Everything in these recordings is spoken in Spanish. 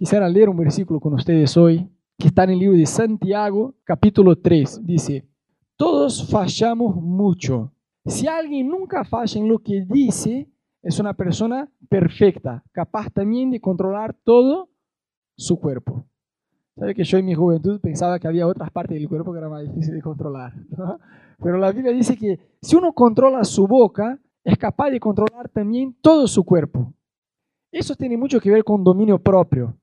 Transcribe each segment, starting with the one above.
quisiera leer un versículo con ustedes hoy, que está en el libro de Santiago, capítulo 3. Dice, todos fallamos mucho. Si alguien nunca falla en lo que dice, es una persona perfecta, capaz también de controlar todo su cuerpo. ¿Sabe que yo en mi juventud pensaba que había otras partes del cuerpo que era más difícil de controlar? Pero la Biblia dice que si uno controla su boca, es capaz de controlar también todo su cuerpo. Eso tiene mucho que ver con dominio propio.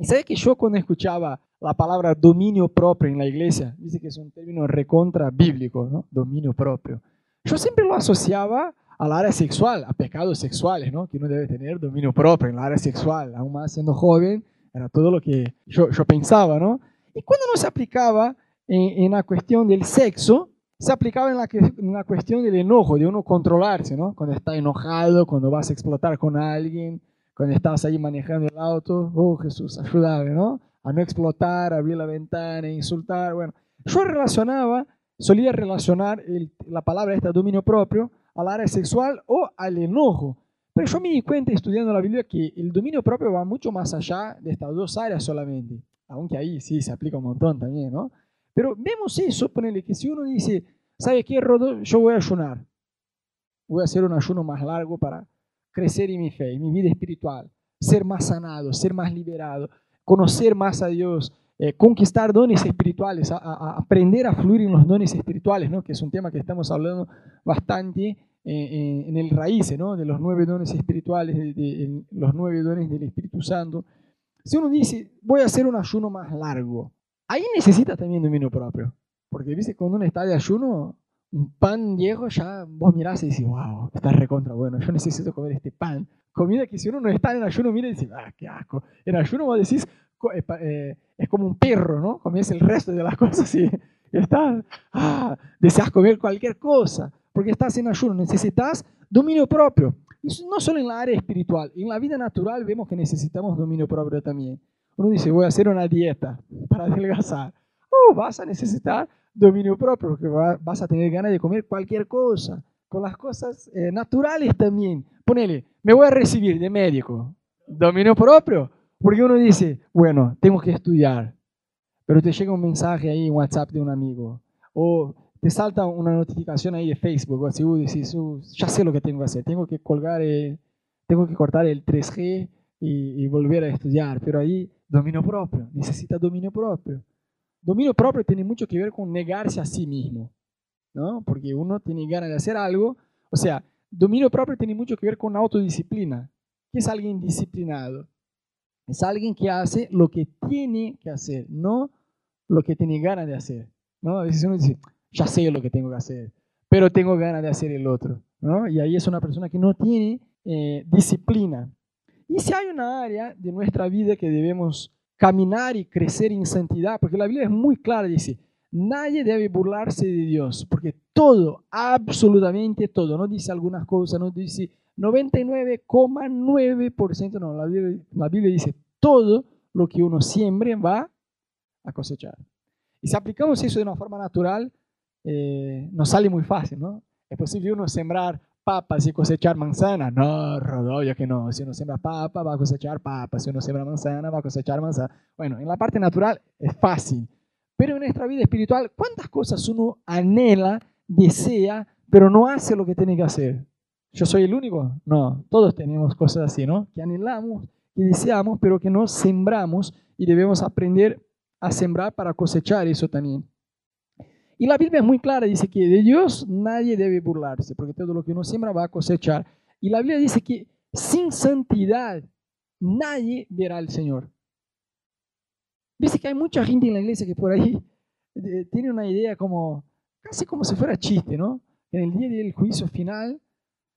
Sabe que yo cuando escuchaba la palabra dominio propio en la iglesia, dice que es un término recontra bíblico, ¿no? Dominio propio. Yo siempre lo asociaba al área sexual, a pecados sexuales, ¿no? Que uno debe tener dominio propio en la área sexual, aún más siendo joven, era todo lo que yo, yo pensaba, ¿no? Y cuando no se aplicaba en, en la cuestión del sexo, se aplicaba en la, en la, cuestión del enojo, de uno controlarse, ¿no? Cuando está enojado, cuando vas a explotar con alguien, cuando estás ahí manejando el auto, oh Jesús, ayúdame, ¿no? A no explotar, abrir la ventana, insultar, bueno. Yo relacionaba, solía relacionar el, la palabra esta dominio propio al área sexual o al enojo. Pero yo me di cuenta estudiando la Biblia que el dominio propio va mucho más allá de estas dos áreas solamente, aunque ahí sí se aplica un montón también, ¿no? Pero vemos eso, ponele que si uno dice, ¿sabe qué, Rodo? Yo voy a ayunar. Voy a hacer un ayuno más largo para crecer en mi fe, en mi vida espiritual, ser más sanado, ser más liberado, conocer más a Dios, eh, conquistar dones espirituales, aprender a fluir en los dones espirituales, ¿no? que es un tema que estamos hablando bastante eh, en el raíz ¿no? de los nueve dones espirituales, de, los nueve dones del Espíritu Santo. Si uno dice, voy a hacer un ayuno más largo, ahí necesita también dominio propio. Porque dice, cuando uno está de ayuno, un pan viejo ya vos mirás y dices, wow, está recontra bueno, yo necesito comer este pan. Comida que si uno no está en ayuno, mira y dice, ah, qué asco. En ayuno vos decís, eh, es como un perro, ¿no? Comienza el resto de las cosas y, estás, ah, deseas comer cualquier cosa, porque estás en ayuno, necesitas dominio propio. Y no solo en la área espiritual, en la vida natural vemos que necesitamos dominio propio también. Uno dice, voy a hacer una dieta para adelgazar. Oh, vas a necesitar dominio propio, porque vas a tener ganas de comer cualquier cosa. Con las cosas eh, naturales también. Ponele, me voy a recibir de médico. Dominio propio. Porque uno dice, bueno, tengo que estudiar. Pero te llega un mensaje ahí en WhatsApp de un amigo. O te salta una notificación ahí de Facebook o así, dices, uh, ya sé lo que tengo que hacer. Tengo que colgar, tengo que cortar el 3G y, y volver a estudiar. Pero ahí dominio propio, necesita dominio propio. Dominio propio tiene mucho que ver con negarse a sí mismo, ¿no? Porque uno tiene ganas de hacer algo, o sea, dominio propio tiene mucho que ver con autodisciplina. ¿Qué es alguien disciplinado? Es alguien que hace lo que tiene que hacer, no lo que tiene ganas de hacer, ¿no? A veces uno dice, ya sé lo que tengo que hacer, pero tengo ganas de hacer el otro, ¿no? Y ahí es una persona que no tiene eh, disciplina. Y si hay una área de nuestra vida que debemos caminar y crecer en santidad, porque la Biblia es muy clara, dice, nadie debe burlarse de Dios, porque todo, absolutamente todo, no dice algunas cosas, no dice 99,9%, no, la Biblia, la Biblia dice, todo lo que uno siembre va a cosechar. Y si aplicamos eso de una forma natural, eh, nos sale muy fácil, ¿no? Es posible uno sembrar papas y cosechar manzana. No, Rodolfo, que no. Si uno siembra papa, va a cosechar papa. Si uno siembra manzana, va a cosechar manzana. Bueno, en la parte natural es fácil. Pero en nuestra vida espiritual, ¿cuántas cosas uno anhela, desea, pero no hace lo que tiene que hacer? ¿Yo soy el único? No, todos tenemos cosas así, ¿no? Que anhelamos y deseamos, pero que no sembramos y debemos aprender a sembrar para cosechar eso también. Y la Biblia es muy clara, dice que de Dios nadie debe burlarse, porque todo lo que uno siembra va a cosechar. Y la Biblia dice que sin santidad nadie verá al Señor. Dice que hay mucha gente en la iglesia que por ahí eh, tiene una idea como, casi como si fuera chiste, ¿no? En el día del juicio final,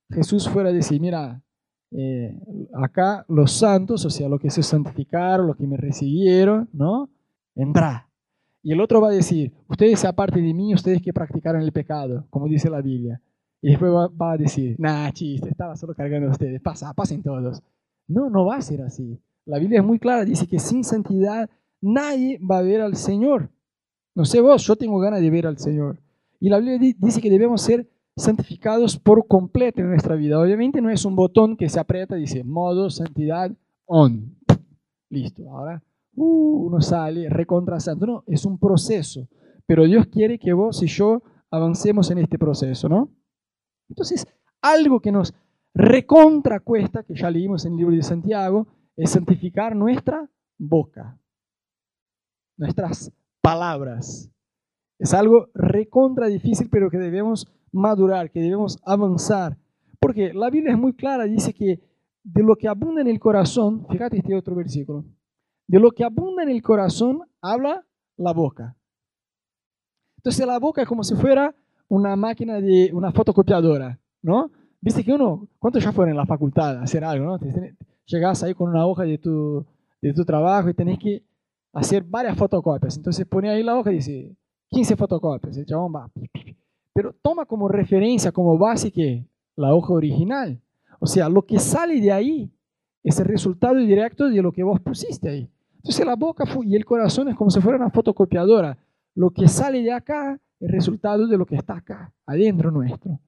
Jesús fuera a decir, mira, eh, acá los santos, o sea, los que se santificaron, los que me recibieron, ¿no? Vendrá. Y el otro va a decir, ustedes aparte de mí, ustedes que practicaron el pecado, como dice la Biblia. Y después va, a decir, nah, chiste, estaba solo cargando a ustedes, pasa, pasen todos. No, no va a ser así. La Biblia es muy clara, dice que sin santidad nadie va a ver al Señor. No sé vos, yo tengo ganas de ver al Señor. Y la Biblia dice que debemos ser santificados por completo en nuestra vida. Obviamente no es un botón que se aprieta y dice modo santidad on. listo, ahora uh, uno sale recontra santo. No, es un proceso, pero Dios quiere que vos y yo avancemos en este proceso, ¿no? Entonces, algo que nos recontra cuesta, que ya leímos en el libro de Santiago, es santificar nuestra boca, nuestras palabras. Es algo recontra difícil, pero que debemos madurar, que debemos avanzar. Porque la Biblia es muy clara, dice que de lo que abunda en el corazón, fíjate este otro versículo, de lo que abunda en el corazón habla la boca. Entonces la boca es como si fuera una máquina de una fotocopiadora, ¿no? Viste que uno, ¿cuántos ya fueron en la facultad a hacer algo, no? Llegás ahí con una hoja de tu, de tu trabajo y tenés que hacer varias fotocopias. Entonces pone ahí la hoja y dice 15 fotocopias. El chabón va. Pero toma como referencia, como base que la hoja original. O sea, lo que sale de ahí es el resultado directo de lo que vos pusiste ahí. Entonces la boca y el corazón es como si fuera una fotocopiadora. Lo que sale de acá es resultado de lo que está acá, adentro nuestro.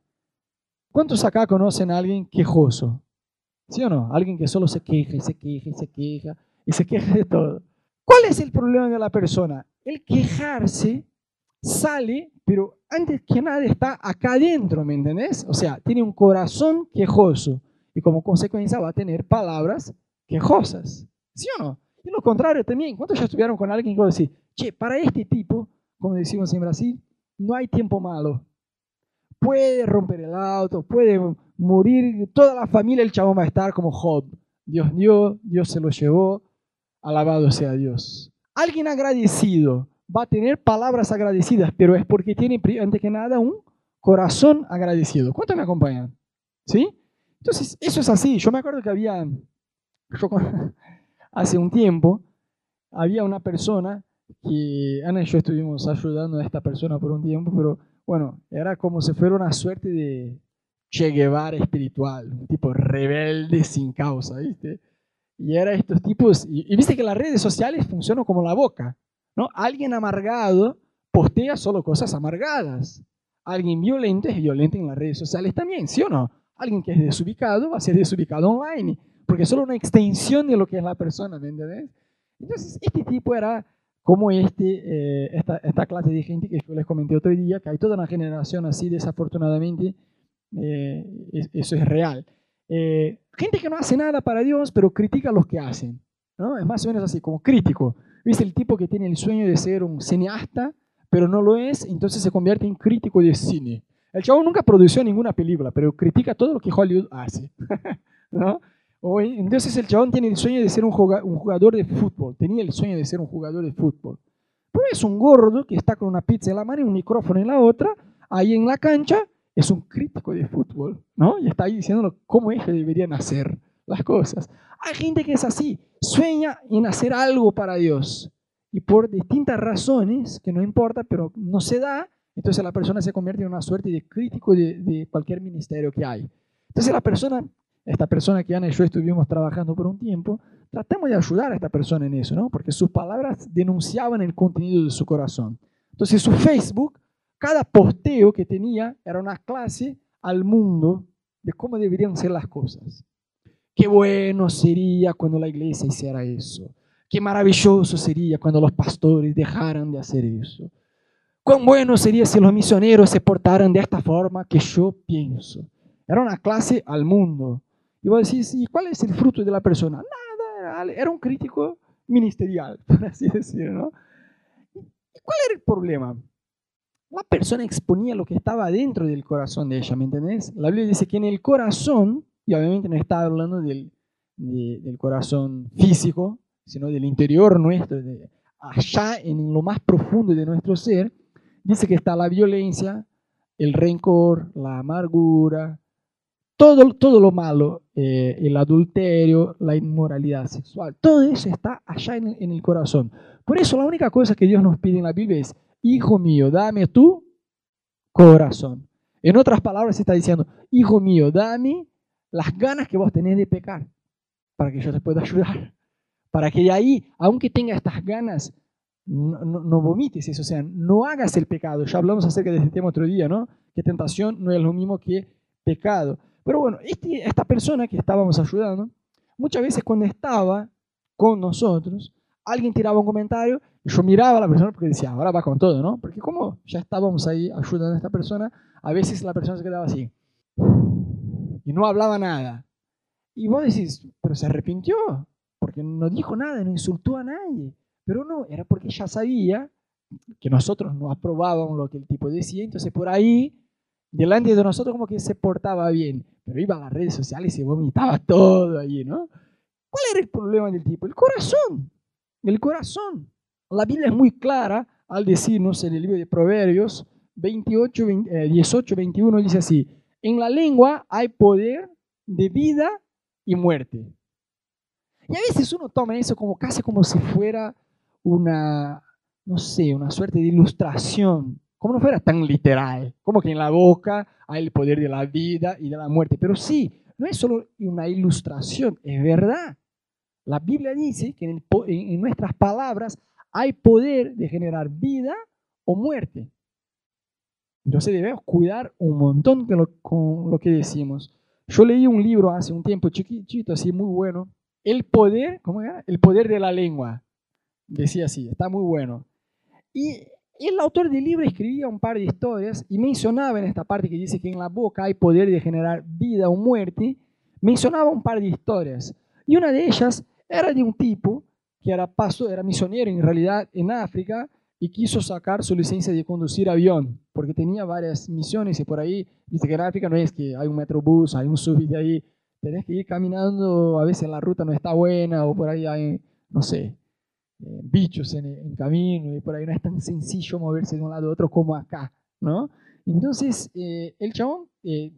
¿Cuántos acá conocen a alguien quejoso? ¿Sí o no? Alguien que solo se queja y se queja y se queja y se queja de todo. ¿Cuál es el problema de la persona? El quejarse sale, pero antes que nada está acá adentro, ¿me entendés? O sea, tiene un corazón quejoso y como consecuencia va a tener palabras quejosas. ¿Sí o no? Y lo contrario también. ¿Cuántos ya estuvieron con alguien que decir, che, para este tipo, como decimos en Brasil, no hay tiempo malo? Puede romper el auto, puede morir, toda la familia, el chabón va a estar como Job. Dios dio, Dios se lo llevó, alabado sea Dios. Alguien agradecido va a tener palabras agradecidas, pero es porque tiene, antes que nada, un corazón agradecido. ¿Cuántos me acompañan? ¿Sí? Entonces, eso es así. Yo me acuerdo que había, hace un tiempo, había una persona que Ana y yo estuvimos ayudando a esta persona por un tiempo, pero bueno, era como si fuera una suerte de Che Guevara espiritual, un tipo rebelde sin causa, ¿viste? Y era estos tipos, y, viste que las redes sociales funcionan como la boca, ¿no? Alguien amargado postea solo cosas amargadas. Alguien violento es violento en las redes sociales también, ¿sí o no? Alguien que es desubicado va a ser desubicado online, porque es solo una extensión de lo que es la persona, ¿me entiendes? Entonces, este tipo era como este, eh, esta, esta, clase de gente que yo les comenté otro día, que hay toda una generación así, desafortunadamente, eh, eso es real. Eh, gente que no hace nada para Dios, pero critica a los que hacen. ¿no? Es más o menos así, como crítico. ¿Viste el tipo que tiene el sueño de ser un cineasta, pero no lo es, entonces se convierte en crítico de cine? El chavo nunca produjo ninguna película, pero critica todo lo que Hollywood hace. ¿no? Entonces el chabón tiene el sueño de ser un jugador de fútbol, tenía el sueño de ser un jugador de fútbol. Pero es un gordo que está con una pizza en la mano y un micrófono en la otra, ahí en la cancha, es un crítico de fútbol, ¿no? Y está ahí diciendo cómo ellos deberían hacer las cosas. Hay gente que es así, sueña en hacer algo para Dios y por distintas razones, que no importa, pero no se da, entonces la persona se convierte en una suerte de crítico de, de cualquier ministerio que hay. Entonces la persona, esta persona que Ana y yo estuvimos trabajando por un tiempo, tratamos de ayudar a esta persona en eso, ¿no? Porque sus palabras denunciaban el contenido de su corazón. Entonces su Facebook, cada posteo que tenía era una clase al mundo de cómo deberían ser las cosas. Qué bueno sería cuando la iglesia hiciera eso. Qué maravilloso sería cuando los pastores dejaran de hacer eso. Cuán bueno sería si los misioneros se portaran de esta forma que yo pienso. Era una clase al mundo. Y vos decís, ¿y cuál es el fruto de la persona? Nada, era un crítico ministerial, por así decirlo. ¿Cuál era el problema? La persona exponía lo que estaba dentro del corazón de ella, ¿me entendés? La Biblia dice que en el corazón y obviamente no está hablando del, del corazón físico, sino del interior nuestro, de allá en lo más profundo de nuestro ser, dice que está la violencia, el rencor, la amargura, todo, todo lo malo, eh, el adulterio, la inmoralidad sexual, todo eso está allá en, en, el corazón. Por eso la única cosa que Dios nos pide en la Biblia es, hijo mío, dame tu corazón. En otras palabras está diciendo, hijo mío, dame las ganas que vos tenés de pecar, para que yo te pueda ayudar. Para que de ahí, aunque tengas estas ganas, no, vomites eso, o sea, no hagas el pecado. Ya hablamos acerca de este tema otro día, ¿no? Que tentación no es lo mismo que pecado. Pero bueno, este, esta persona que estábamos ayudando, muchas veces cuando estaba con nosotros, alguien tiraba un comentario y yo miraba a la persona porque decía, ahora va con todo, ¿no? Porque como ya estábamos ahí ayudando a esta persona, a veces la persona se quedaba así y no hablaba nada. Y vos decís, pero se arrepintió, porque no dijo nada, no insultó a nadie. Pero no, era porque ya sabía que nosotros no aprobábamos lo que el tipo decía, entonces por ahí, delante de nosotros como que se portaba bien, pero iba a las redes sociales y se vomitaba todo ahí, ¿no? ¿Cuál era el problema del tipo? El corazón, el corazón. La Biblia es muy clara al decirnos en el libro de Proverbios 28, 18, 21, dice así, en la lengua hay poder de vida y muerte. Y a veces uno toma eso como casi como si fuera una, no sé, una suerte de ilustración, como no fuera tan literal, como que en la boca hay el poder de la vida y de la muerte. Pero sí, no es solo una ilustración, es verdad. La Biblia dice que en, nuestras palabras hay poder de generar vida o muerte. Entonces debemos cuidar un montón con lo que decimos. Yo leí un libro hace un tiempo chiquitito, así muy bueno. El poder, ¿cómo era? El poder de la lengua. Decía así, está muy bueno. Y el autor del libro escribía un par de historias y mencionaba en esta parte que dice que en la boca hay poder de generar vida o muerte, mencionaba un par de historias. Y una de ellas era de un tipo que era paso, era misionero en realidad en África y quiso sacar su licencia de conducir avión, porque tenía varias misiones y por ahí, viste que en África no es que hay un metrobús, hay un subte ahí, tenés que ir caminando, a veces la ruta no está buena o por ahí hay, no sé, bichos en, en, camino y por ahí no es tan sencillo moverse de un lado a otro como acá, ¿no? Entonces, eh, el chabón eh,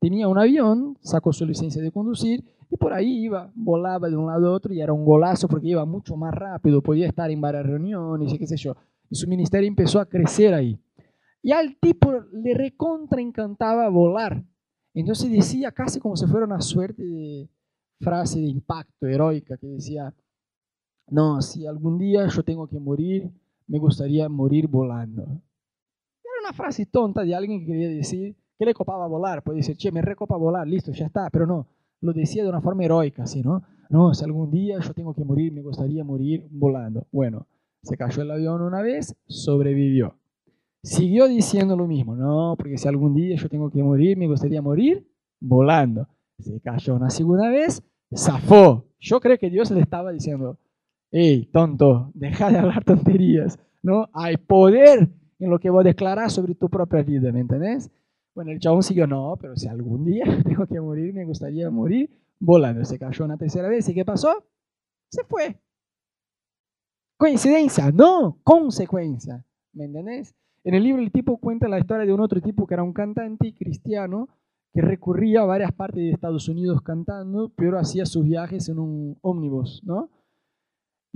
tenía un avión, sacó su licencia de conducir y por ahí iba, volaba de un lado a otro y era un golazo porque iba mucho más rápido, podía estar en varias reuniones y qué sé yo. Y su ministerio empezó a crecer ahí. Y al tipo le recontra encantaba volar. Entonces decía casi como si fuera una suerte de frase de impacto heroica que decía, no, si algún día yo tengo que morir, me gustaría morir volando. Era una frase tonta de alguien que quería decir que le copaba volar. Puede decir, che, me recopa volar, listo, ya está. Pero no, lo decía de una forma heroica, así, ¿no? No, si algún día yo tengo que morir, me gustaría morir volando. Bueno, se cayó el avión una vez, sobrevivió. Siguió diciendo lo mismo, no, porque si algún día yo tengo que morir, me gustaría morir volando. Se cayó una segunda vez, zafó. Yo creo que Dios le estaba diciendo, hey, tonto, deja de hablar tonterías, ¿no? Hay poder en lo que vos declarar sobre tu propia vida, ¿me entendés? Bueno, el chabón siguió, no, pero si algún día tengo que morir, me gustaría morir volando. Se cayó una tercera vez y ¿qué pasó? Se fue. ¿Coincidencia? No, consecuencia. ¿Me entendés? En el libro el tipo cuenta la historia de un otro tipo que era un cantante cristiano que recurría a varias partes de Estados Unidos cantando, pero hacía sus viajes en un ómnibus, ¿no?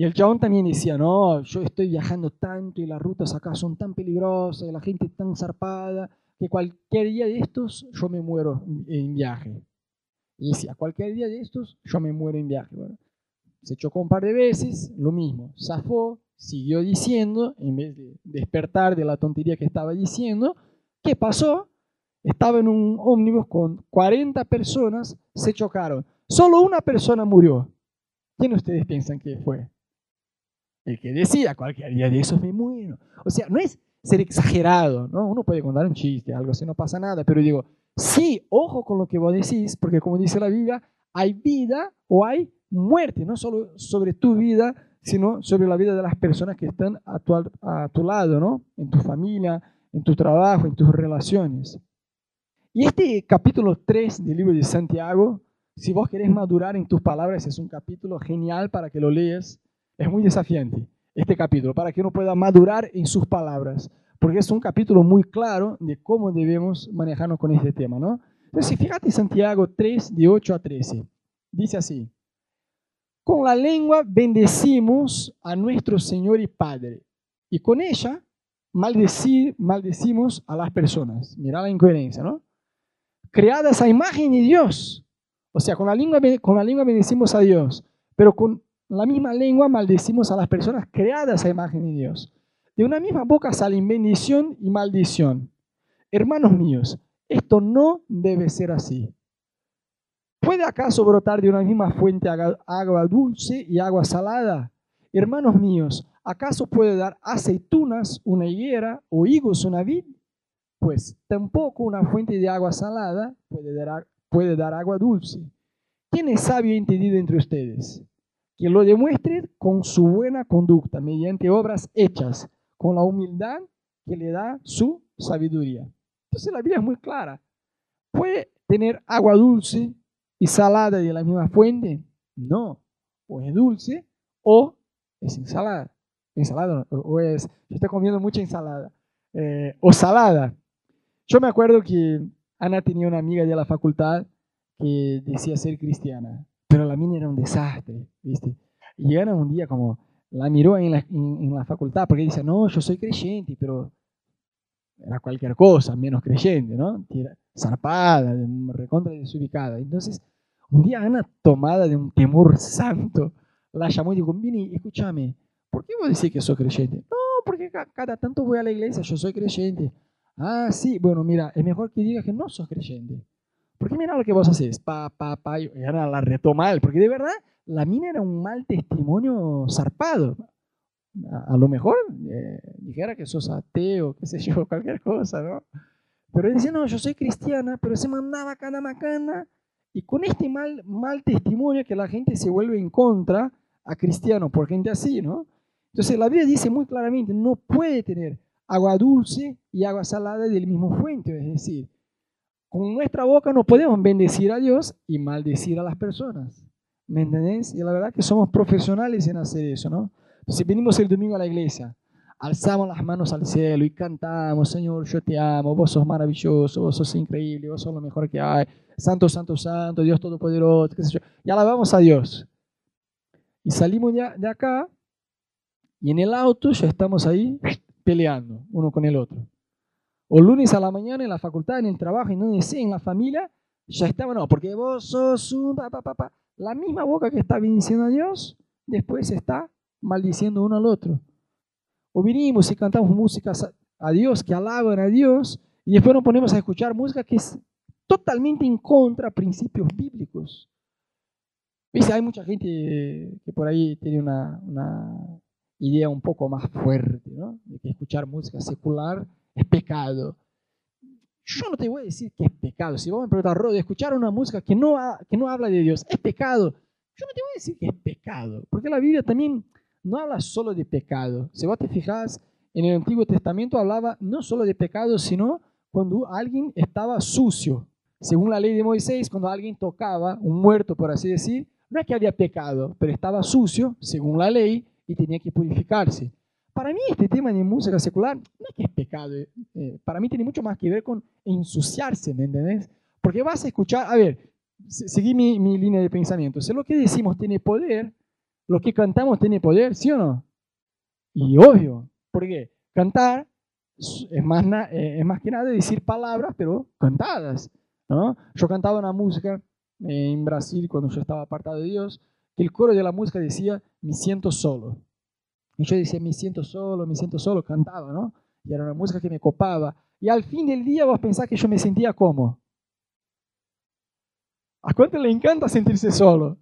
Y el chabón también decía, no, yo estoy viajando tanto y las rutas acá son tan peligrosas y la gente tan zarpada que cualquier día de estos yo me muero en viaje. Y decía, cualquier día de estos yo me muero en viaje. Se chocó un par de veces, lo mismo, zafó, siguió diciendo, en vez de despertar de la tontería que estaba diciendo, ¿qué pasó? Estaba en un ómnibus con 40 personas, se chocaron. Solo una persona murió. ¿Quién ustedes piensan que fue? El que decía, cualquier día de esos me muero. O sea, no es ser exagerado, ¿no? Uno puede contar un chiste, algo así, no pasa nada, pero digo, sí, ojo con lo que vos decís, porque como dice la Biblia, hay vida o hay muerte, no solo sobre tu vida, sino sobre la vida de las personas que están a tu, a tu lado, ¿no? En tu familia, en tu trabajo, en tus relaciones. Y este capítulo 3 del libro de Santiago, si vos querés madurar en tus palabras, es un capítulo genial para que lo leas. Es muy desafiante este capítulo, para que uno pueda madurar en sus palabras, porque es un capítulo muy claro de cómo debemos manejarnos con este tema, ¿no? Entonces, fíjate Santiago 3, de 8 a 13. Dice así, con la lengua bendecimos a nuestro Señor y Padre, y con ella maldecir, maldecimos a las personas. Mira la incoherencia, ¿no? Creadas a imagen de Dios. O sea, con la lengua, con la lengua bendecimos a Dios, pero con la misma lengua maldecimos a las personas creadas a imagen de Dios. De una misma boca salen bendición y maldición. Hermanos míos, esto no debe ser así. ¿Puede acaso brotar de una misma fuente agua dulce y agua salada? Hermanos míos, ¿acaso puede dar aceitunas una higuera o higos una vid? Pues tampoco una fuente de agua salada puede dar, agua dulce. ¿Quién es sabio y entendido entre ustedes? Que lo demuestre con su buena conducta, mediante obras hechas, con la humildad que le da su sabiduría. Entonces la Biblia es muy clara. ¿Puede tener agua dulce y salada de la misma fuente? No. O es dulce o es ensalada. Ensalada o es, yo estoy comiendo mucha ensalada. Eh, o salada. Yo me acuerdo que Ana tenía una amiga de la facultad que decía ser cristiana, pero la mina era un desastre, ¿viste? Y era un día como, la miró en la, en, la facultad porque dice, no, yo soy creyente, pero era cualquier cosa, menos creyente, ¿no? zarpada, recontra desubicada. Entonces, un día Ana, tomada de un temor santo, la llamó y dijo, Vini, escúchame, ¿por qué vos decís que soy creyente? No, porque cada tanto voy a la iglesia, yo soy creyente. Ah, sí, bueno, mira, es mejor que digas que no sos creyente. Porque mira lo que vos haces, pa, pa, pa, y ahora la retó mal, porque de verdad la mina era un mal testimonio zarpado. A, lo mejor eh, dijera que sos ateo, qué sé yo, cualquier cosa, ¿no? Pero él decía, no, yo soy cristiana, pero se mandaba cada macana. Y con este mal, mal testimonio que la gente se vuelve en contra a cristiano por gente así, ¿no? Entonces la Biblia dice muy claramente, no puede tener agua dulce y agua salada del mismo fuente, es decir, con nuestra boca no podemos bendecir a Dios y maldecir a las personas. ¿Me entendés? Y la verdad que somos profesionales en hacer eso, ¿no? Entonces venimos el domingo a la iglesia, alzamos las manos al cielo y cantamos, Señor, yo te amo, vos sos maravilloso, vos sos increíble, vos sos lo mejor que hay, santo, santo, santo, Dios todopoderoso, qué sé yo. Y alabamos a Dios. Y salimos de acá y en el auto ya estamos ahí peleando uno con el otro. O lunes a la mañana en la facultad, en el trabajo, en donde sea, en la familia, ya estamos, no, porque vos sos un papá, papá. La misma boca que está bendiciendo a Dios, después está maldiciendo uno al otro. O vinimos y cantamos músicas a Dios, que alaban a Dios, y después nos ponemos a escuchar música que es totalmente en contra de principios bíblicos. ¿Viste? Hay mucha gente que por ahí tiene una, una idea un poco más fuerte, ¿no? De que escuchar música secular es pecado. Yo no te voy a decir que es pecado. Si vos me preguntas, Rod, escuchar una música que no, que no habla de Dios, ¿es pecado? Yo no te voy a decir que es pecado, porque la Biblia también no habla solo de pecado. Si vos te fijas, en el Antiguo Testamento hablaba no solo de pecado, sino cuando alguien estaba sucio. Según la ley de Moisés, cuando alguien tocaba un muerto, por así decir, no es que había pecado, pero estaba sucio, según la ley, y tenía que purificarse. Para mí este tema de música secular no es que es pecado, eh, eh, para mí tiene mucho más que ver con ensuciarse, ¿me entendés? Porque vas a escuchar, a ver, seguí mi, mi línea de pensamiento, si lo que decimos tiene poder, lo que cantamos tiene poder, ¿sí o no? Y obvio, porque cantar es más, eh, es más que nada decir palabras, pero cantadas, ¿no? Yo cantaba una música en Brasil cuando yo estaba apartado de Dios, que el coro de la música decía, me siento solo. Y yo decía, me siento solo, me siento solo, cantaba, ¿no? Y era una música que me copaba. Y al fin del día vos pensás que yo me sentía como. ¿A cuánto le encanta sentirse solo?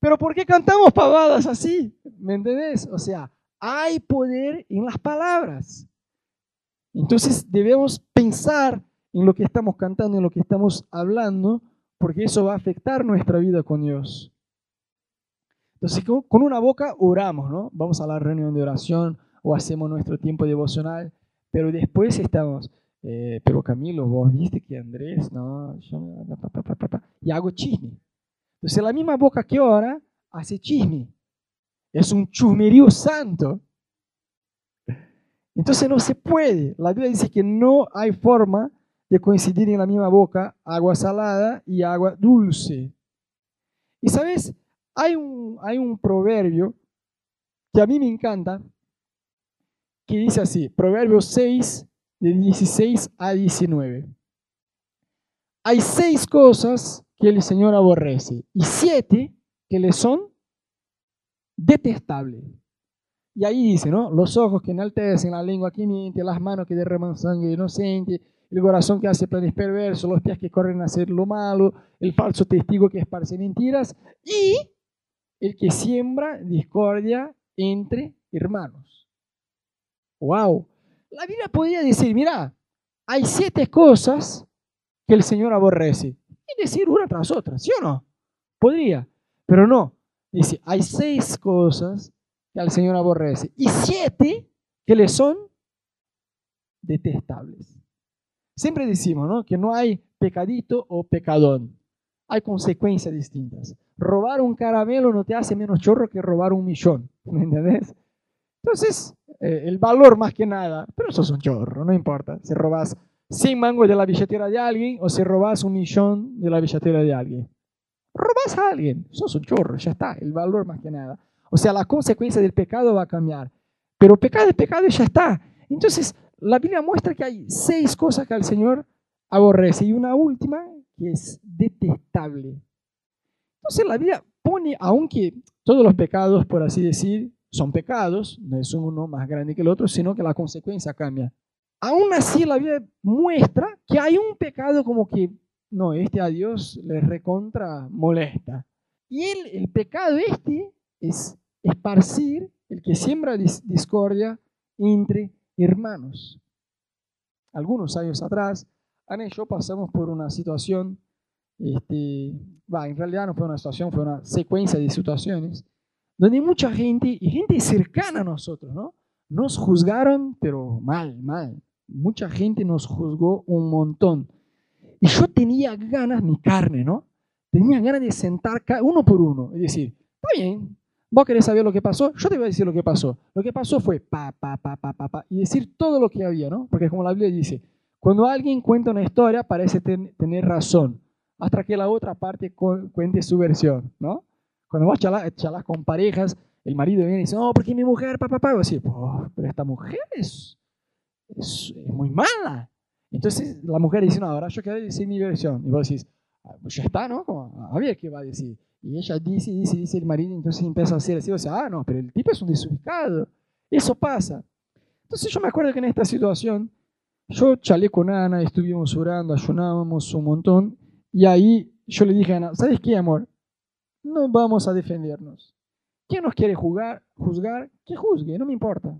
Pero ¿por qué cantamos pavadas así? ¿Me entendés? O sea, hay poder en las palabras. Entonces debemos pensar en lo que estamos cantando, en lo que estamos hablando, porque eso va a afectar nuestra vida con Dios. Entonces, con una boca oramos, ¿no? Vamos a la reunión de oración o hacemos nuestro tiempo devocional, pero después estamos, eh, pero Camilo, vos viste que Andrés, no, yo, y hago chisme. Entonces, la misma boca que ora hace chisme. Es un chusmerío santo. Entonces no se puede. La Biblia dice que no hay forma de coincidir en la misma boca agua salada y agua dulce. Y sabes, hay un, hay un proverbio que a mí me encanta, que dice así, Proverbio 6, de 16 a 19. Hay seis cosas que el Señor aborrece y siete que le son detestables. Y ahí dice, ¿no? Los ojos que enaltecen, la lengua que miente, las manos que derraman sangre inocente, el corazón que hace planes perversos, los pies que corren a hacer lo malo, el falso testigo que esparce mentiras y el que siembra discordia entre hermanos. ¡Wow! La Biblia podría decir, mira, hay siete cosas que el Señor aborrece. Y decir una tras otra, ¿sí o no? Podría, pero no. Dice, hay seis cosas que al Señor aborrece y siete que le son detestables. Siempre decimos ¿no? que no hay pecadito o pecadón, hay consecuencias distintas. Robar un caramelo no te hace menos chorro que robar un millón, ¿me entiendes? Entonces, eh, el valor más que nada, pero eso es un chorro, no importa si robas 100 mangos de la billetera de alguien o si robas un millón de la billetera de alguien. Robas a alguien, eso es un chorro, ya está, el valor más que nada. O sea, la consecuencia del pecado va a cambiar, pero pecado es pecado y ya está. Entonces, la Biblia muestra que hay seis cosas que el Señor aborrece y una última que es detestable. Entonces la Biblia pone, aunque todos los pecados, por así decir, son pecados, no es uno más grande que el otro, sino que la consecuencia cambia. Aún así la Biblia muestra que hay un pecado como que, no, este a Dios le recontra molesta. Y el, el pecado este es esparcir, el que siembra discordia entre hermanos. Algunos años atrás, Ana y yo pasamos por una situación, este, va, en realidad no fue una situación, fue una secuencia de situaciones, donde mucha gente, y gente cercana a nosotros, ¿no? Nos juzgaron, pero mal, mal. Mucha gente nos juzgó un montón. Y yo tenía ganas, mi carne, ¿no? Tenía ganas de sentar uno por uno y decir, está bien, ¿Vos querés saber lo que pasó? Yo te voy a decir lo que pasó. Lo que pasó fue pa, pa, pa, pa, pa, pa, y decir todo lo que había, ¿no? Porque como la Biblia dice, cuando alguien cuenta una historia parece tener razón, hasta que la otra parte cuente su versión, ¿no? Cuando vos charlas, con parejas, el marido viene y dice, no, porque mi mujer, papá, papá, vos decís, pero esta mujer es, es, muy mala. Entonces la mujer dice, no, ahora yo quiero decir mi versión. Y vos decís, ah, pues ya está, ¿no? Como, a ver qué va a decir. Y ella dice, dice, dice el marido, entonces empieza a hacer así, o sea, ah, no, pero el tipo es un desubicado. Eso pasa. Entonces yo me acuerdo que en esta situación, yo chalé con Ana, estuvimos orando, ayunábamos un montón, y ahí yo le dije a Ana, ¿sabes qué, amor? No vamos a defendernos. ¿Quién nos quiere jugar, juzgar? Que juzgue, no me importa.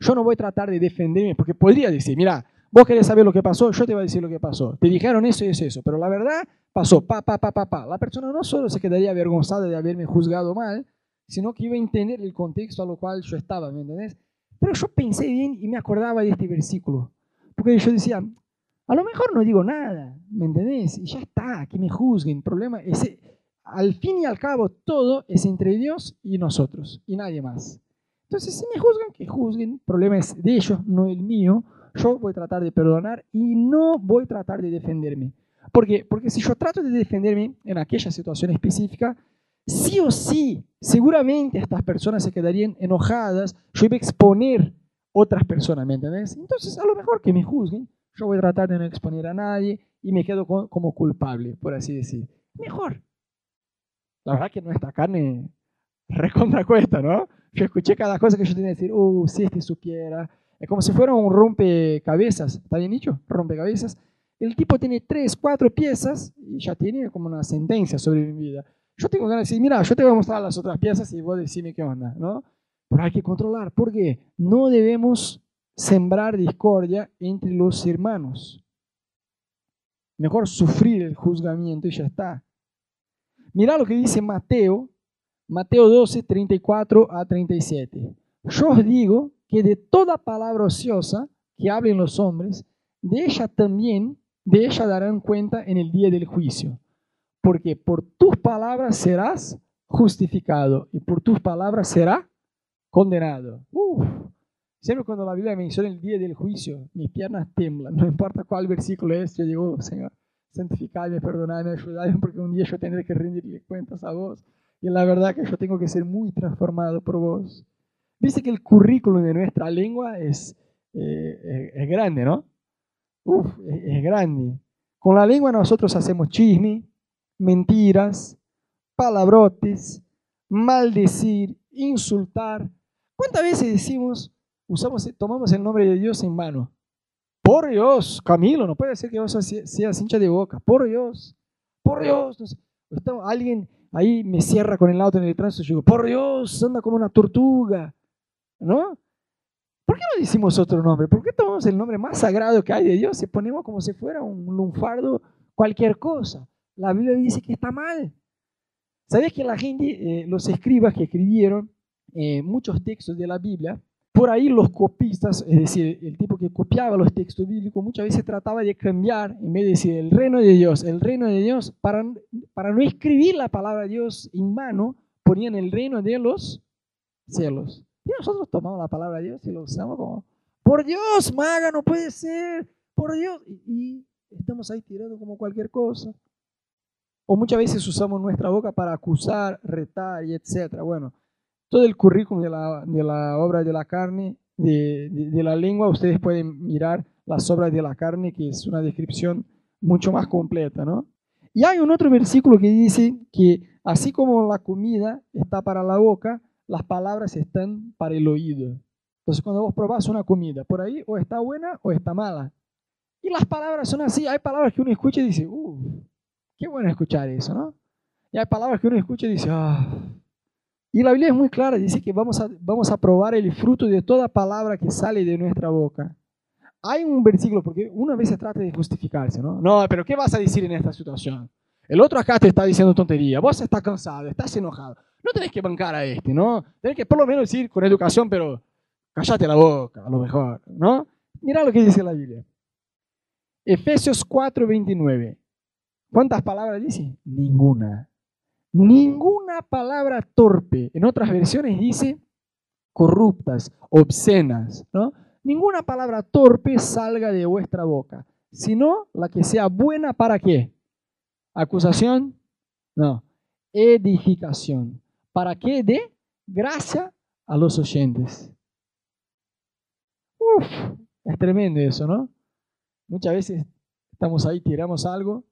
Yo no voy a tratar de defenderme, porque podría decir, mira, vos querés saber lo que pasó, yo te voy a decir lo que pasó. Te dijeron eso y es eso, pero la verdad pasó, pa, pa, pa, pa, pa. La persona no solo se quedaría avergonzada de haberme juzgado mal, sino que iba a entender el contexto a lo cual yo estaba, ¿me entendés? Pero yo pensé bien y me acordaba de este versículo, porque yo decía, a lo mejor no digo nada, ¿me entendés? Y ya está, que me juzguen. problema es, al fin y al cabo, todo es entre Dios y nosotros, y nadie más. Entonces, si me juzgan, que juzguen, el problema es de ellos, no el mío. Yo voy a tratar de perdonar y no voy a tratar de defenderme. ¿Por qué? Porque si yo trato de defenderme en aquella situación específica, sí o sí, seguramente estas personas se quedarían enojadas, yo iba a exponer otras personas, ¿me entendés? Entonces, a lo mejor que me juzguen, yo voy a tratar de no exponer a nadie y me quedo como culpable, por así decir. Mejor. La verdad que nuestra carne recontra cuesta, ¿no? Yo escuché cada cosa que yo tenía que decir, uh, si este supiera. Es como si fuera un rompecabezas, ¿está bien dicho? Rompecabezas el tipo tiene tres, cuatro piezas y ya tiene como una sentencia sobre mi vida. Yo tengo ganas de decir, mira, yo te voy a mostrar las otras piezas y vos decime qué onda, ¿no? Pero hay que controlar, porque no debemos sembrar discordia entre los hermanos. Mejor sufrir el juzgamiento y ya está. Mira lo que dice Mateo, Mateo 12, 34 a 37. Yo os digo que de toda palabra ociosa que hablen los hombres, de ella también de ella darán cuenta en el día del juicio, porque por tus palabras serás justificado y por tus palabras será condenado. Siempre cuando la Biblia menciona el día del juicio, mis piernas temblan, no importa cuál versículo es, yo digo, Señor, santificadme, perdonadme, ayudadme, porque un día yo tendré que rendirle cuentas a vos. Y la verdad que yo tengo que ser muy transformado por vos. Viste que el currículum de nuestra lengua es, eh, es grande, ¿no? Uf, es grande. Con la lengua nosotros hacemos chisme, mentiras, palabrotes, maldecir, insultar. ¿Cuántas veces decimos, usamos, tomamos el nombre de Dios en vano? Por Dios, Camilo, no puede ser que vos seas hincha de boca. Por Dios, por Dios. No alguien ahí me cierra con el auto en el tránsito y digo, por Dios, anda como una tortuga. ¿No? ¿Por qué no decimos otro nombre? ¿Por qué tomamos el nombre más sagrado que hay de Dios y ponemos como si fuera un lunfardo cualquier cosa? La Biblia dice que está mal. ¿Sabes que la gente, eh, los escribas que escribieron eh, muchos textos de la Biblia, por ahí los copistas, es decir, el tipo que copiaba los textos bíblicos, muchas veces trataba de cambiar, en vez de decir el reino de Dios, el reino de Dios, para, no escribir la palabra de Dios en mano, ponían el reino de los cielos. Y nosotros tomamos la palabra de Dios y lo usamos como, por Dios, maga, no puede ser, por Dios. Y, estamos ahí tirando como cualquier cosa. O muchas veces usamos nuestra boca para acusar, retar y etcétera. Bueno, todo el currículum de la, de la obra de la carne, de, la lengua, ustedes pueden mirar las obras de la carne, que es una descripción mucho más completa, ¿no? Y hay un otro versículo que dice que así como la comida está para la boca, las palabras están para el oído. Entonces, cuando vos probás una comida, por ahí o está buena o está mala. Y las palabras son así. Hay palabras que uno escucha y dice, uh, qué bueno escuchar eso, ¿no? Y hay palabras que uno escucha y dice, ah. Y la Biblia es muy clara, dice que vamos a, vamos a probar el fruto de toda palabra que sale de nuestra boca. Hay un versículo, porque una vez se trata de justificarse, ¿no? No, pero ¿qué vas a decir en esta situación? El otro acá te está diciendo tontería, vos estás cansado, estás enojado no tenés que bancar a este, ¿no? Tenés que por lo menos decir con educación, pero cállate la boca, a lo mejor, ¿no? Mira lo que dice la Biblia. Efesios 4, 29. ¿Cuántas palabras dice? Ninguna. Ninguna palabra torpe. En otras versiones dice corruptas, obscenas, ¿no? Ninguna palabra torpe salga de vuestra boca, sino la que sea buena para qué? Acusación, no, edificación para que dé gracia a los oyentes. Uf, es tremendo eso, ¿no? Muchas veces estamos ahí, tiramos algo,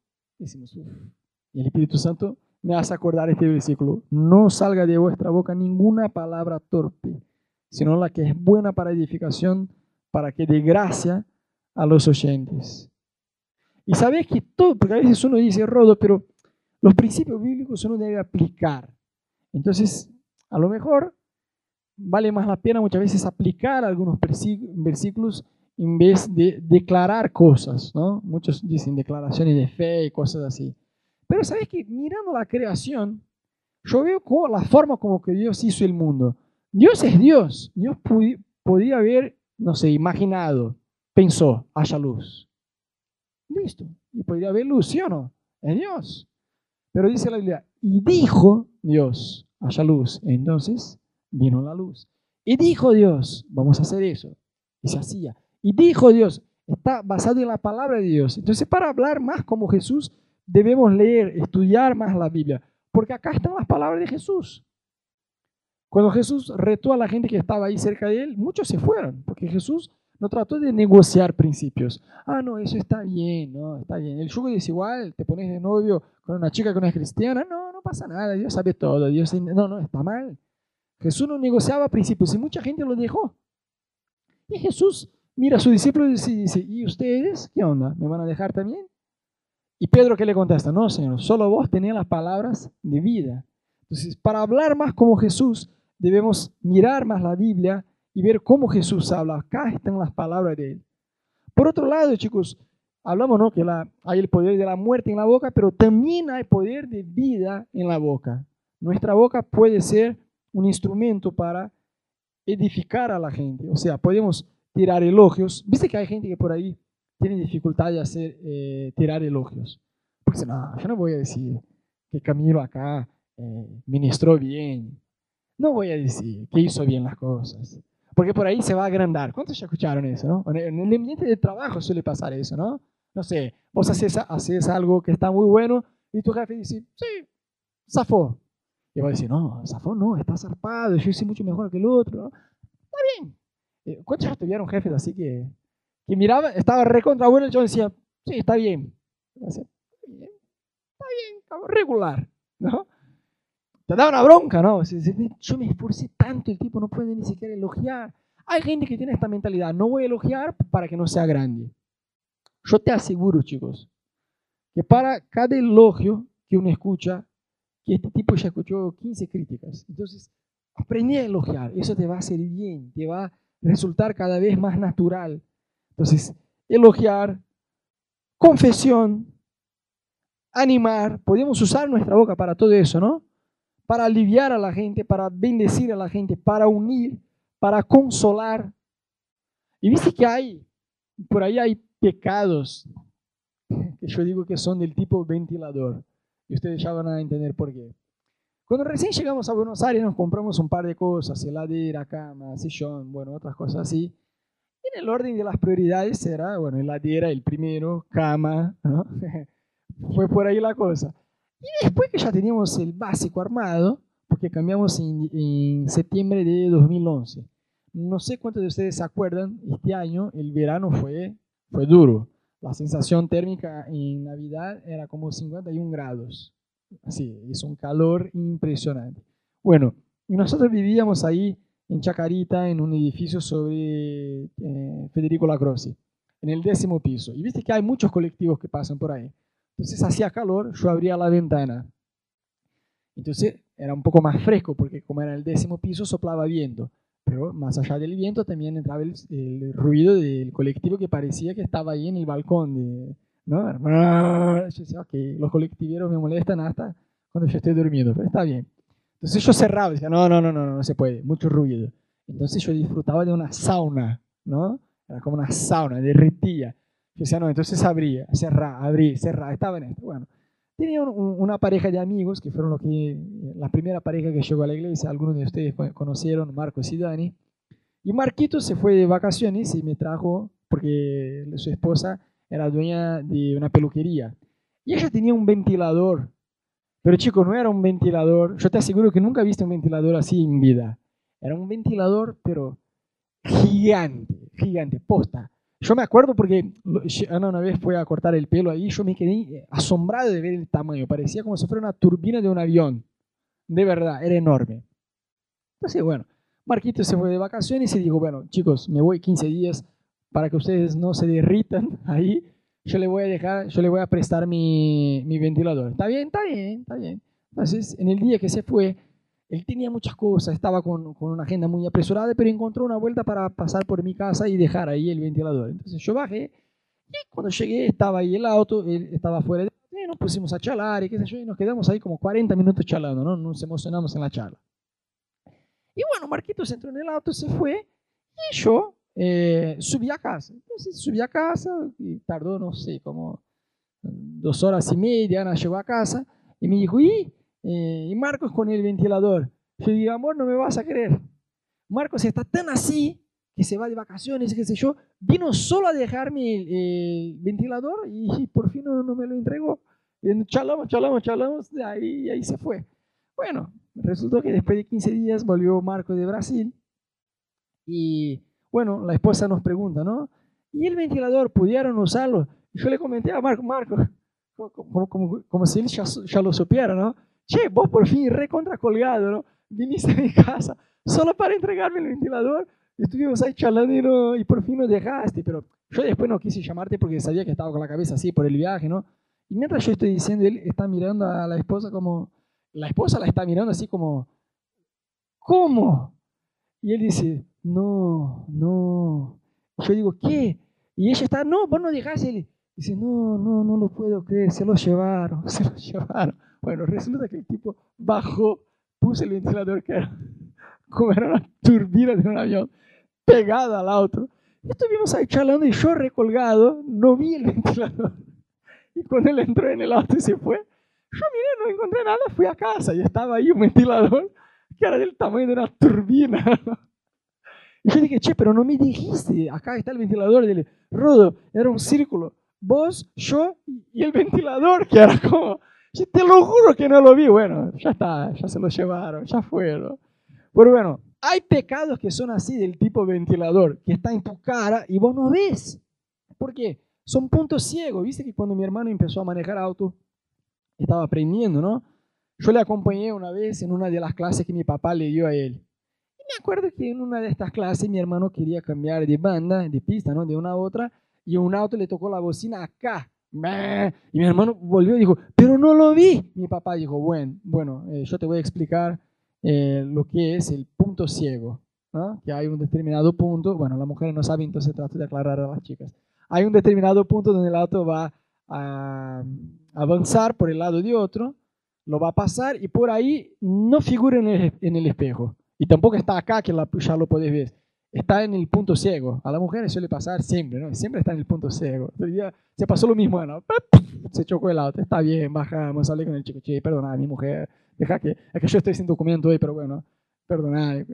y el Espíritu Santo me hace acordar este versículo. No salga de vuestra boca ninguna palabra torpe, sino la que es buena para edificación, para que dé gracia a los oyentes. Y sabes que todo, porque a veces uno dice, Rodo, pero los principios bíblicos uno debe aplicar. Entonces, a lo mejor vale más la pena muchas veces aplicar algunos versículos en vez de declarar cosas, ¿no? Muchos dicen declaraciones de fe y cosas así. Pero sabes que mirando la creación, yo veo como la forma como que Dios hizo el mundo. Dios es Dios. Dios podía haber, no sé, imaginado, pensó, haya luz. Listo. Y podría haber luz, ¿sí o no? Es Dios. Pero dice la Biblia, y dijo Dios, haya luz. Entonces vino la luz. Y dijo Dios, vamos a hacer eso. Y se hacía. Y dijo Dios, está basado en la palabra de Dios. Entonces, para hablar más como Jesús, debemos leer, estudiar más la Biblia. Porque acá están las palabras de Jesús. Cuando Jesús retó a la gente que estaba ahí cerca de él, muchos se fueron, porque Jesús no trató de negociar principios. Ah, no, eso está bien, no, está bien. El yugo desigual, te pones de novio con una chica que no es cristiana, no, no pasa nada, Dios sabe todo, Dios, no, no, está mal. Jesús no negociaba principios y mucha gente lo dejó. Y Jesús mira a sus discípulos y dice, ¿y ustedes qué onda? ¿Me van a dejar también? Y Pedro que le contesta, no, Señor, solo vos tenés las palabras de vida. Entonces, para hablar más como Jesús, debemos mirar más la Biblia y ver cómo Jesús habla. Acá están las palabras de él. Por otro lado, chicos, hablamos ¿no? que la, hay el poder de la muerte en la boca, pero también hay poder de vida en la boca. Nuestra boca puede ser un instrumento para edificar a la gente. O sea, podemos tirar elogios. Viste que hay gente que por ahí tiene dificultad de hacer, eh, tirar elogios. Porque no, yo no voy a decir que Camilo acá eh, ministró bien. No voy a decir que hizo bien las cosas. Porque por ahí se va a agrandar. ¿Cuántos ya escucharon eso, no? En el ambiente de trabajo suele pasar eso, ¿no? No sé, vos haces, haces algo que está muy bueno y tu jefe dice, sí, zafó. Y vos decís, no, zafó no, está zarpado, yo hice mucho mejor que el otro. Está bien. Eh, ¿Cuántos ya tuvieron jefes así que, que miraba, estaba recontra bueno yo decía, sí, está bien. Está bien, está bien, regular, ¿no? te da una bronca, ¿no? Yo me esforcé tanto, el tipo no puede ni siquiera elogiar. Hay gente que tiene esta mentalidad, no voy a elogiar para que no sea grande. Yo te aseguro, chicos, que para cada elogio que uno escucha, que este tipo ya escuchó 15 críticas. Entonces, aprende a elogiar. Eso te va a hacer bien, te va resultar cada vez más natural. Entonces, elogiar, confesión, animar, podemos usar nuestra boca para todo eso, ¿no? Para aliviar a la gente, para bendecir a la gente, para unir, para consolar. Y viste que hay, por ahí hay pecados que yo digo que son del tipo ventilador. Y ustedes ya van a entender por qué. Cuando recién llegamos a Buenos Aires nos compramos un par de cosas, heladera, cama, sillón, bueno, otras cosas así. Y en el orden de las prioridades era, bueno, heladera el primero, cama, ¿no? Fue por ahí la cosa. Y después que ya teníamos el básico armado, porque cambiamos en, en septiembre de 2011. No sé cuántos de ustedes se acuerdan, este año el verano fue, fue duro. La sensación térmica en Navidad era como 51 grados. Así, es un calor impresionante. Bueno, y nosotros vivíamos ahí en Chacarita, en un edificio sobre eh, Federico Lacroce, en el décimo piso. Y viste que hay muchos colectivos que pasan por ahí. Entonces hacía calor, yo abría la ventana. Entonces era un poco más fresco porque como era el décimo piso soplaba viento. Pero más allá del viento también entraba el, ruido del colectivo que parecía que estaba ahí en el balcón. De, ¿no? Yo decía, ok, los colectiveros me molestan hasta cuando yo estoy durmiendo, pero está bien. Entonces yo cerraba, decía, no, no, no, no, no se puede, mucho ruido. Entonces yo disfrutaba de una sauna, ¿no? Era como una sauna, derretía. Yo decía, no, entonces abría, cerraba, abría, cerraba, estaba en esto. Bueno, tenía una pareja de amigos que fueron los que, la primera pareja que llegó a la iglesia, algunos de ustedes conocieron, Marcos y Dani. Y Marquito se fue de vacaciones y me trajo, porque su esposa era dueña de una peluquería. Y ella tenía un ventilador. Pero chicos, no era un ventilador. Yo te aseguro que nunca viste un ventilador así en vida. Era un ventilador, pero gigante, gigante, posta. Yo me acuerdo porque Ana una vez fue a cortar el pelo ahí, yo me quedé asombrado de ver el tamaño, parecía como si fuera una turbina de un avión. De verdad, era enorme. Entonces, bueno, Marquito se fue de vacaciones y dijo, bueno, chicos, me voy 15 días para que ustedes no se derritan ahí. Yo le voy a dejar, yo le voy a prestar mi, mi ventilador. ¿Está bien? Está bien, está bien. Entonces, en el día que se fue, él tenía muchas cosas, estaba con, con, una agenda muy apresurada, pero encontró una vuelta para pasar por mi casa y dejar ahí el ventilador. Entonces yo bajé y cuando llegué estaba ahí el auto, él estaba fuera de y nos pusimos a charlar y qué sé yo, y nos quedamos ahí como 40 minutos charlando, ¿no? Nos emocionamos en la charla. Y bueno, Marquitos entró en el auto, se fue y yo eh, subí a casa. Entonces subí a casa y tardó, no sé, como dos horas y media, Ana llegó a casa y me dijo, ¿y? Eh, y Marcos con el ventilador. Yo digo, amor, no me vas a creer. Marcos está tan así que se va de vacaciones, qué sé yo, vino solo a dejarme el, ventilador y, por fin no, me lo entregó. Chalamos, chalamos, chalamos, ahí, ahí se fue. Bueno, resultó que después de 15 días volvió Marcos de Brasil y bueno, la esposa nos pregunta, ¿no? ¿Y el ventilador pudieron usarlo? yo le comenté a Marco, Marco, como, como, como si él ya, ya, lo supiera, ¿no? che, vos por fin recontra colgado, ¿no? Viniste a mi casa solo para entregarme el ventilador. Estuvimos ahí charlando y, por fin nos dejaste, pero yo después no quise llamarte porque sabía que estaba con la cabeza así por el viaje, ¿no? Y mientras yo estoy diciendo, él está mirando a la esposa como, la esposa la está mirando así como, ¿cómo? Y él dice, no, no. yo digo, ¿qué? Y ella está, no, vos no dejaste. Él dice, no, no, no lo puedo creer, se lo llevaron, se lo llevaron. Bueno, resulta que el tipo bajó, puso el ventilador que era como era una turbina de un avión pegada al. Y estuvimos ahí charlando y yo recolgado, no vi el ventilador. Y cuando él entró en el auto y se fue, yo miré, no encontré nada, fui a casa y estaba ahí un ventilador que era del tamaño de una turbina. Y yo dije, che, pero no me dijiste, acá está el ventilador. Y Rodo, era un círculo. Vos, yo y el ventilador, que era como te lo juro que no lo vi. Bueno, ya está, ya se lo llevaron, ya fueron. Pero bueno, hay pecados que son así del tipo ventilador, que está en tu cara y vos no ves. ¿Por qué? Son puntos ciegos. Viste que cuando mi hermano empezó a manejar auto, estaba aprendiendo, ¿no? Yo le acompañé una vez en una de las clases que mi papá le dio a él. Me acuerdo que en una de estas clases mi hermano quería cambiar de banda, de pista, ¿no? De una a otra. y un auto le tocó la bocina acá. Y mi hermano volvió y dijo, pero no lo vi. Mi papá dijo, bueno, bueno eh, yo te voy a explicar eh, lo que es el punto ciego. Que hay un determinado punto, bueno, la mujer no sabe, entonces trato de aclarar a las chicas. Hay un determinado punto donde el auto va a avanzar por el lado de otro, lo va a pasar y por ahí no figura en el, en el espejo. Y tampoco está acá que la, ya lo podés ver está en el punto ciego. A las mujeres suele pasar siempre, ¿no? Siempre está en el punto ciego. Día se pasó lo mismo, ¿no? Se chocó el auto, está bien, bajamos, hablé con el chico, che, perdona, mi mujer, deja que, es que yo estoy sin documento hoy, pero bueno, perdona.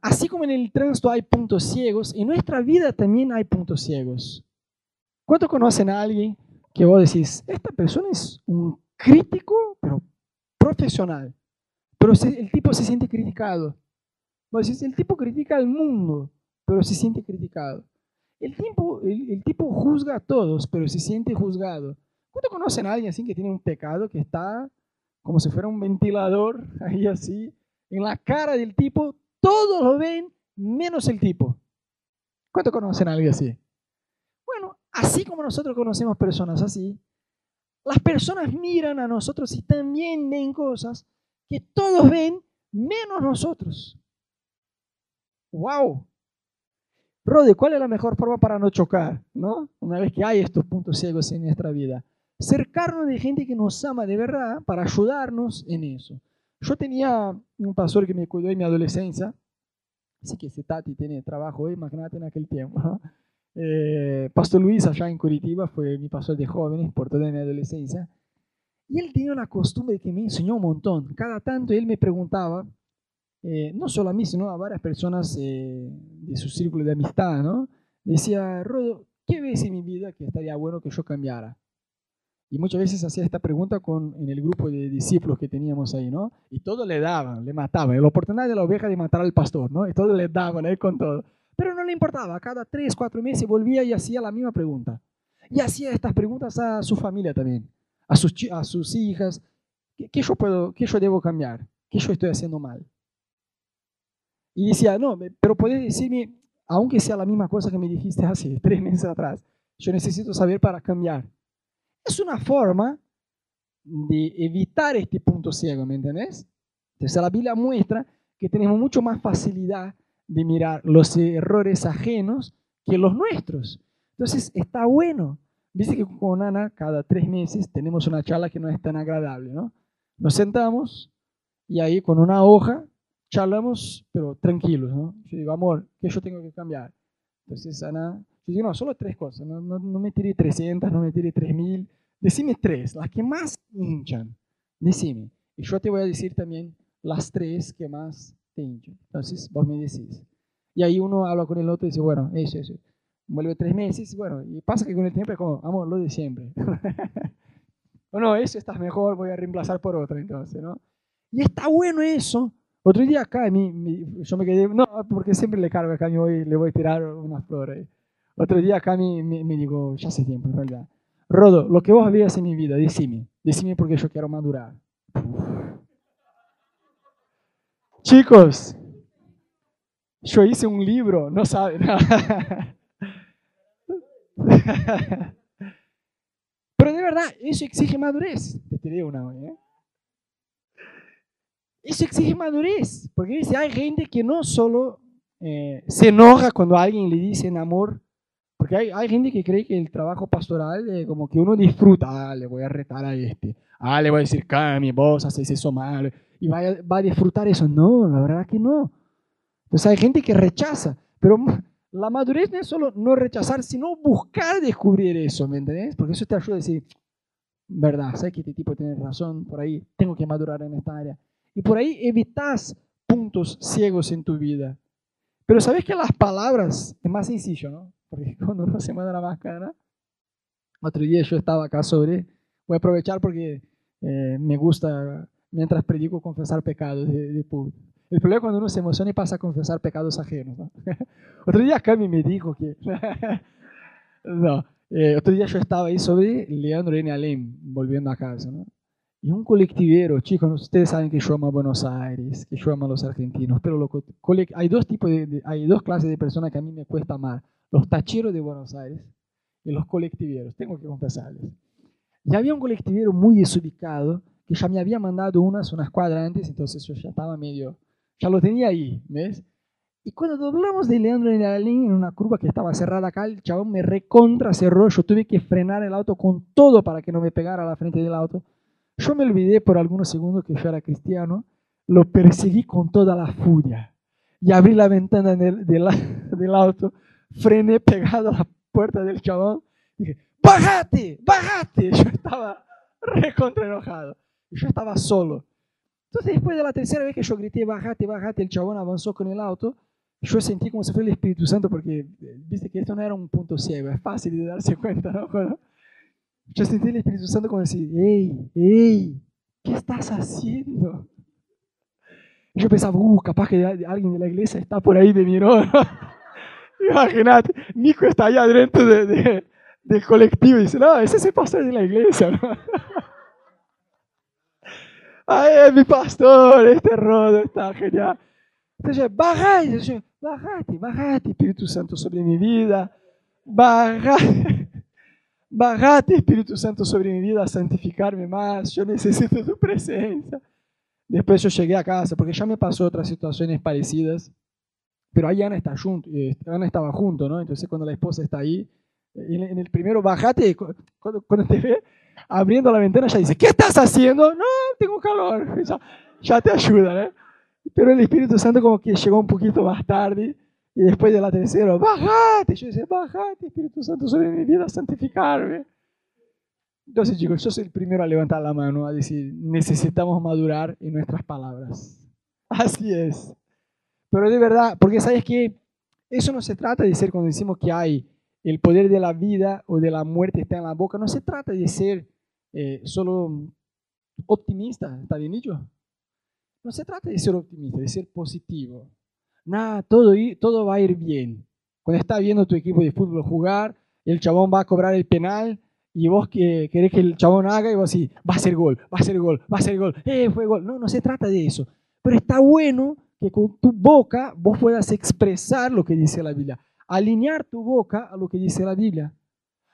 Así como en el tránsito hay puntos ciegos, en nuestra vida también hay puntos ciegos. ¿Cuántos conocen a alguien que vos decís, esta persona es un crítico, pero profesional, pero el tipo se siente criticado? El tipo critica al mundo, pero se siente criticado. El tipo, el, tipo juzga a todos, pero se siente juzgado. ¿Cuánto conocen a alguien así que tiene un pecado que está como si fuera un ventilador ahí así, en la cara del tipo? Todos lo ven menos el tipo. ¿Cuánto conocen a alguien así? Bueno, así como nosotros conocemos personas así, las personas miran a nosotros y también ven cosas que todos ven menos nosotros. ¡Wow! Rode, ¿cuál es la mejor forma para no chocar? ¿no? Una vez que hay estos puntos ciegos en nuestra vida. Cercarnos de gente que nos ama de verdad para ayudarnos en eso. Yo tenía un pastor que me cuidó en mi adolescencia, así que ese Tati tiene trabajo, imagínate en aquel tiempo. Eh, pastor Luis, allá en Curitiba, fue mi pastor de jóvenes por toda mi adolescencia. Y él tenía una costumbre que me enseñó un montón. Cada tanto él me preguntaba, eh, no solo a mí, sino a varias personas eh, de su círculo de amistad, ¿no? Decía, Rodo, ¿qué ves en mi vida que estaría bueno que yo cambiara? Y muchas veces hacía esta pregunta en el grupo de discípulos que teníamos ahí, ¿no? Y todo le daban, le mataban. La oportunidad de la oveja de matar al pastor, ¿no? Y todo le daban ahí con todo. Pero no le importaba. Cada tres, cuatro meses volvía y hacía la misma pregunta. Y hacía estas preguntas a su familia también, a sus, a sus hijas. ¿Qué, qué yo puedo, qué yo debo cambiar? ¿Qué yo estoy haciendo mal? Y decía, no, pero puedes decirme, aunque sea la misma cosa que me dijiste hace tres meses atrás, yo necesito saber para cambiar. Es una forma de evitar este punto ciego, ¿me entendés? Entonces la Biblia muestra que tenemos mucho más facilidad de mirar los errores ajenos que los nuestros. Entonces está bueno. Dice que con Ana cada tres meses tenemos una charla que no es tan agradable, ¿no? Nos sentamos y ahí con una hoja charlamos, pero tranquilos, ¿no? Yo digo, amor, ¿qué yo tengo que cambiar? Entonces Ana, yo digo, no, solo tres cosas, no, no, no me tire 300, no me tire 3000, decime tres, las que más hinchan, decime. Y yo te voy a decir también las tres que más te hinchan. Entonces vos me decís. Y ahí uno habla con el otro y dice, bueno, eso, eso. Vuelve tres meses, bueno, y pasa que con el tiempo es como, amor, lo de siempre. o no, eso estás mejor, voy a reemplazar por otro entonces, ¿no? Y está bueno eso, otro día acá, yo me quedé, no, porque siempre le cargo acá, voy, le voy a tirar unas flores. Otro día acá me, me, digo, ya hace tiempo en realidad, Rodo, lo que vos veas en mi vida, decime, decime porque yo quiero madurar. Chicos, yo hice un libro, no saben. Pero de verdad, eso exige madurez. Te tiré una ¿eh? Eso exige madurez, porque dice, hay gente que no solo eh, se enoja cuando alguien le dice en amor, porque hay, hay gente que cree que el trabajo pastoral es como que uno disfruta, ah, le voy a retar a este, ah, le voy a decir, Cami, vos haces eso mal, y va va a disfrutar eso. No, la verdad que no. Entonces hay gente que rechaza, pero la madurez no es solo no rechazar, sino buscar descubrir eso, ¿me entendés? Porque eso te ayuda a decir, verdad, sé que este tipo tiene razón, por ahí tengo que madurar en esta área. Y por ahí evitas puntos ciegos en tu vida. Pero sabes que las palabras es más sencillo, ¿no? Porque cuando uno se manda la máscara, otro día yo estaba acá sobre, voy a aprovechar porque eh, me gusta, mientras predico, confesar pecados de, de El problema es cuando uno se emociona y pasa a confesar pecados ajenos. ¿no? otro día Cami me dijo que... no, eh, otro día yo estaba ahí sobre Leandro N. Alem, volviendo a casa, ¿no? Y un colectivero, chicos, ustedes saben que yo amo a Buenos Aires, que yo amo a los argentinos, pero hay dos tipos de, hay dos clases de personas que a mí me cuesta amar. Los tacheros de Buenos Aires en los colectiveros, tengo que confesarles. Y había un colectivero muy desubicado que ya me había mandado unas, unas cuadras antes, entonces yo ya estaba medio, ya lo tenía ahí, ¿ves? Y cuando doblamos de Leandro en la línea, en una curva que estaba cerrada acá, el chabón me recontra cerró, yo tuve que frenar el auto con todo para que no me pegara a la frente del auto. Yo me olvidé por algunos segundos que yo era cristiano, lo perseguí con toda la furia y abrí la ventana del, del, del auto, frené pegado a la puerta del chabón y dije, bájate, bájate. Yo estaba recontra enojado, yo estaba solo. Entonces después de la tercera vez que yo grité, bájate, bájate, el chabón avanzó con el auto yo sentí como si fuera el Espíritu Santo, porque eh, viste que esto no era un punto ciego, es fácil de darse cuenta, ¿no? Yo sentí el Espíritu Santo como decir, hey, hey, ¿qué estás haciendo? yo pensaba, uh, capaz que alguien de la iglesia está por ahí me miró. Imagínate, Nico está allá dentro de, del colectivo y dice, no, ese es el pastor de la iglesia. Ay, mi pastor, este rodo está genial. Entonces, bajate, bajate, bajate, Espíritu Santo, sobre mi vida. Bajate, bajate, Espíritu Santo, sobre mi vida, a santificarme más. Yo necesito tu presencia. Después yo llegué a casa, porque ya me pasó otras situaciones parecidas. Pero ahí Ana, está junto, eh, Ana estaba junto, ¿no? Entonces cuando la esposa está ahí, en el primero, bajate, cuando, cuando te ve abriendo la ventana, ya dice, ¿qué estás haciendo? No, tengo calor. Ya, ya te ayuda, ¿eh? Pero el Espíritu Santo como que llegó un poquito más tarde y después de la tercera, bájate. Yo decía, bájate, Espíritu Santo, sobre mi vida, santificarme. Entonces, chicos, yo soy el primero a levantar la mano, a decir, necesitamos madurar en nuestras palabras. Así es. Pero de verdad, porque sabes que eso no se trata de ser cuando decimos que hay el poder de la vida o de la muerte está en la boca, no se trata de ser eh, solo optimista, ¿está bien dicho? No se trata de ser optimista, de ser positivo. Nada, todo, todo va a ir bien. Cuando estás viendo tu equipo de fútbol jugar, el chabón va a cobrar el penal y vos que querés que el chabón haga y vos así, va a ser gol, va a ser gol, va a ser gol, eh, fue gol. No, no se trata de eso. Pero está bueno que con tu boca vos puedas expresar lo que dice la Biblia, alinear tu boca a lo que dice la Biblia.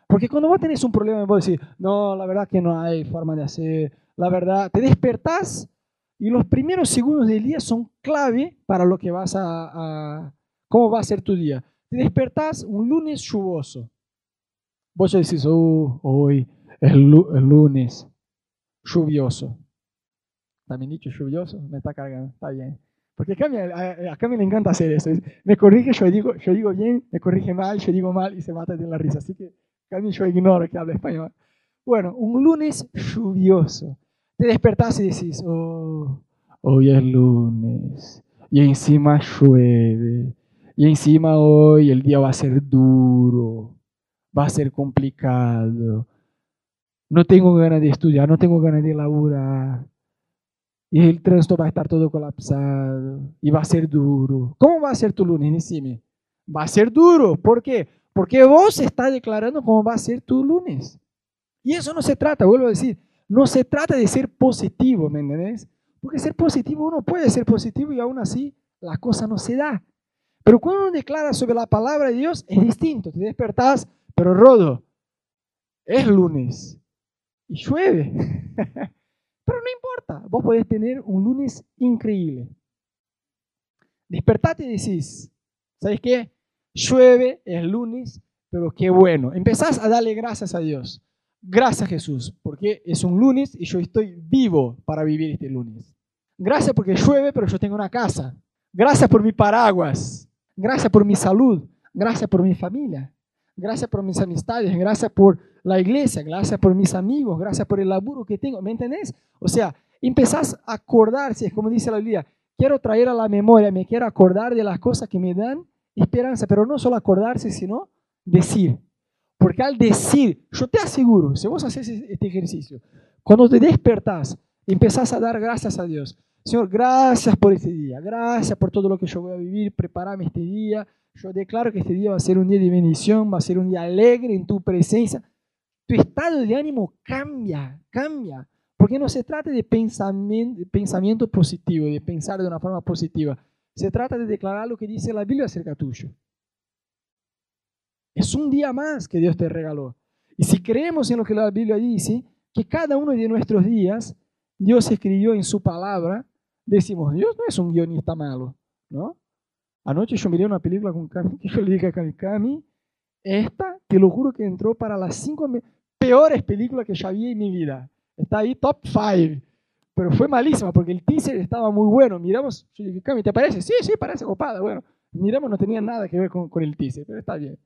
Porque cuando vos tenés un problema, vos decís, no, la verdad que no hay forma de hacer, la verdad, te despertás y los primeros segundos del día son clave para lo que vas a, cómo va a ser tu día. Te despertás un lunes lluvioso. Vos decís, oh, hoy es el lunes lluvioso. ¿También dicho lluvioso? Me está cargando, está bien. Porque acá me, acá me le encanta hacer eso. Me corrige, yo digo, yo digo bien, me corrige mal, yo digo mal y se mata de la risa. Así que mí yo ignoro que habla español. Bueno, un lunes lluvioso te despertás y decís, oh, hoy es lunes, y encima llueve, y encima hoy el día va a ser duro, va a ser complicado, no tengo ganas de estudiar, no tengo ganas de laburar, y el tránsito va a estar todo colapsado, y va a ser duro. ¿Cómo va a ser tu lunes? Decime. Va a ser duro. ¿Por qué? Porque vos estás declarando cómo va a ser tu lunes. Y eso no se trata, vuelvo a decir, no se trata de ser positivo, ¿me entendés? Porque ser positivo, uno puede ser positivo y aún así la cosa no se da. Pero cuando uno declara sobre la palabra de Dios, es distinto. Te despertás, pero rodo, es lunes y llueve. pero no importa, vos podés tener un lunes increíble. Despertate y decís, ¿sabes qué? Llueve, es lunes, pero qué bueno. Empezás a darle gracias a Dios. Gracias Jesús, porque es un lunes y yo estoy vivo para vivir este lunes. Gracias porque llueve, pero yo tengo una casa. Gracias por mi paraguas. Gracias por mi salud. Gracias por mi familia. Gracias por mis amistades. Gracias por la iglesia. Gracias por mis amigos. Gracias por el laburo que tengo. ¿Me entendés? O sea, empezás a acordarse, como dice la Biblia, quiero traer a la memoria, me quiero acordar de las cosas que me dan esperanza, pero no solo acordarse, sino decir, porque al decir, yo te aseguro, si vos haces este ejercicio, cuando te despertás, empezás a dar gracias a Dios. Señor, gracias por este día, gracias por todo lo que yo voy a vivir, preparame este día. Yo declaro que este día va a ser un día de bendición, va a ser un día alegre en tu presencia. Tu estado de ánimo cambia, cambia. Porque no se trata de pensamiento, pensamiento positivo, de pensar de una forma positiva. Se trata de declarar lo que dice la Biblia acerca tuyo. Es un día más que Dios te regaló. Y si creemos en lo que la Biblia dice, que cada uno de nuestros días Dios escribió en su palabra, decimos, Dios no es un guionista malo, ¿no? Anoche yo miré una película con Cami, que yo le dije a Cami, esta, te lo juro que entró para las cinco peores películas que ya vi en mi vida. Está ahí top five. Pero fue malísima porque el teaser estaba muy bueno. Miramos, yo dije, Cami, ¿te parece? Sí, sí, parece copada. Bueno, miramos, no tenía nada que ver con, con el teaser, pero está bien.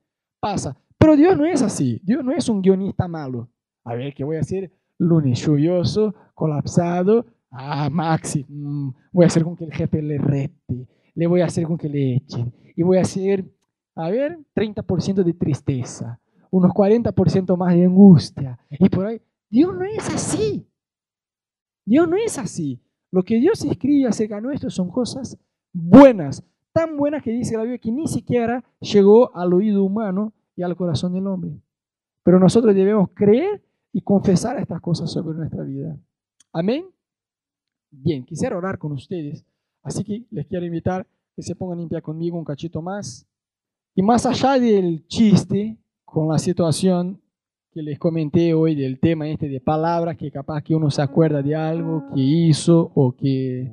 Pasa. Pero Dios no es así. Dios no es un guionista malo. A ver, ¿qué voy a hacer? Lunes lluvioso, colapsado. Ah, Maxi, mm, voy a hacer con que el jefe le rete. Le voy a hacer con que le echen. Y voy a hacer, a ver, 30% de tristeza. Unos 40% más de angustia. Y por ahí, Dios no es así. Dios no es así. Lo que Dios escribe acerca nuestro son cosas buenas, tan buenas que dice la Biblia que ni siquiera llegó al oído humano y al corazón del hombre. Pero nosotros debemos creer y confesar estas cosas sobre nuestra vida. Amén. Bien, quisiera orar con ustedes, así que les quiero invitar que se pongan limpia conmigo un cachito más. Y más allá del chiste con la situación que les comenté hoy del tema este de palabras, que capaz que uno se acuerda de algo que hizo o que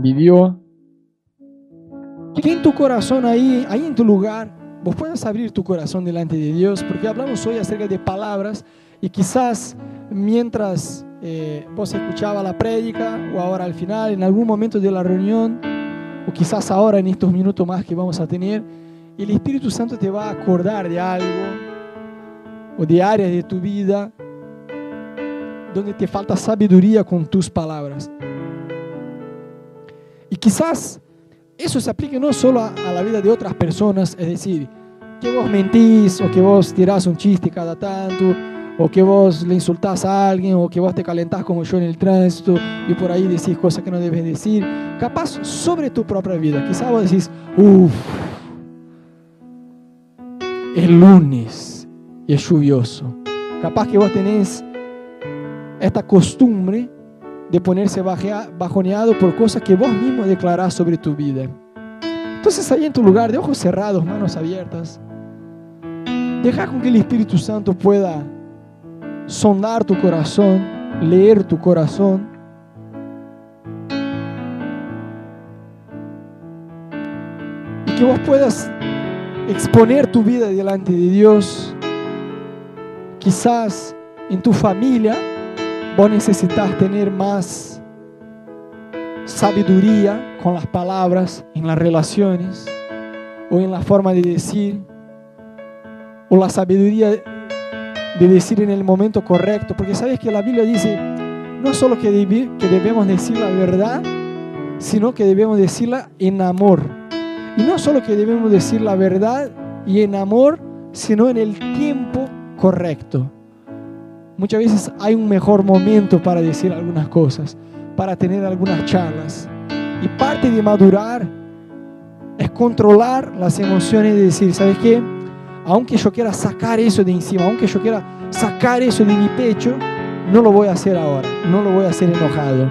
vivió, que en tu corazón ahí, ahí en tu lugar, vos puedas abrir tu corazón delante de Dios, porque hablamos hoy acerca de palabras y quizás mientras eh, vos escuchaba la prédica o ahora al final, en algún momento de la reunión, o quizás ahora en estos minutos más que vamos a tener, el Espíritu Santo te va a acordar de algo o de áreas de tu vida donde te falta sabiduría con tus palabras. Y quizás eso se aplique no solo a, a la vida de otras personas, es decir, que vos mentís o que vos tirás un chiste cada tanto, o que vos le insultás a alguien, o que vos te calentás como yo en el tránsito y por ahí decís cosas que no debes decir. Capaz sobre tu propia vida. Quizás vos decís, uff, es lunes y es lluvioso. Capaz que vos tenés esta costumbre de ponerse bajoneado por cosas que vos mismo declarás sobre tu vida. Entonces ahí en tu lugar, de ojos cerrados, manos abiertas, deja con que el Espíritu Santo pueda sondar tu corazón, leer tu corazón. Y que vos puedas exponer tu vida delante de Dios. Quizás en tu familia vos necesitas tener más sabiduría con las palabras, en las relaciones o en la forma de decir, o la sabiduría de decir en el momento correcto, porque sabes que la Biblia dice no solo que, que debemos decir la verdad, sino que debemos decirla en amor. Y no solo que debemos decir la verdad y en amor, sino en el tiempo correcto. Muchas veces hay un mejor momento para decir algunas cosas, para tener algunas charlas. Y parte de madurar es controlar las emociones y decir, ¿sabes qué? aunque yo quiera sacar eso de encima, aunque yo quiera sacar eso de mi pecho, no lo voy a hacer ahora, no lo voy a hacer enojado.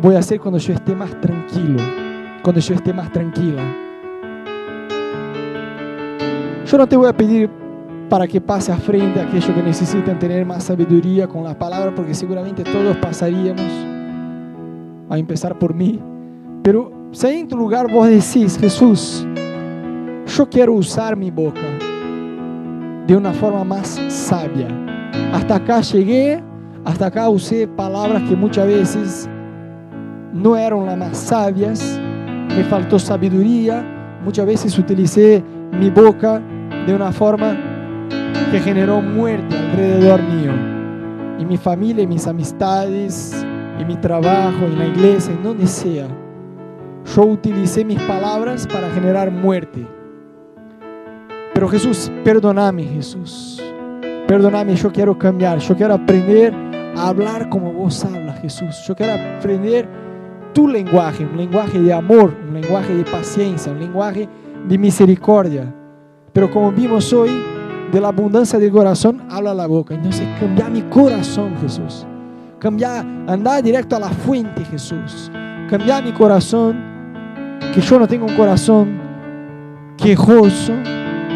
Voy a hacer cuando yo esté más tranquilo, cuando yo esté más tranquila. Yo no te voy a pedir para que pase a frente a aquellos que necesitan tener más sabiduría con la palabra, porque seguramente todos pasaríamos, a empezar por mí. Pero si en tu lugar vos decís, Jesús, yo quiero usar mi boca, de una forma más sabia. Hasta acá llegué, hasta acá usé palabras que muchas veces no eran las más sabias, me faltó sabiduría, muchas veces utilicé mi boca de una forma que generó muerte alrededor mío. Y mi familia, y mis amistades, y mi trabajo, en la iglesia, en donde sea. Yo utilicé mis palabras para generar muerte. Pero Jesús, perdóname, Jesús. Perdóname, yo quiero cambiar. Yo quiero aprender a hablar como vos hablas, Jesús. Yo quiero aprender tu lenguaje, un lenguaje de amor, un lenguaje de paciencia, un lenguaje de misericordia. Pero como vimos hoy, de la abundancia del corazón habla la boca. Entonces cambia mi corazón, Jesús. Cambia, anda directo a la fuente, Jesús. Cambia mi corazón, que yo no tengo un corazón quejoso,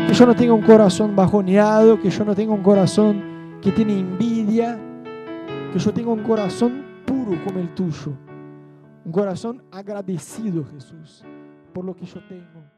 Que yo no tenga un corazón bajoneado, que yo no tenga un corazón que tiene envidia, que yo tenga un corazón puro como el tuyo. Un corazón agradecido, Jesús, por lo que yo tengo.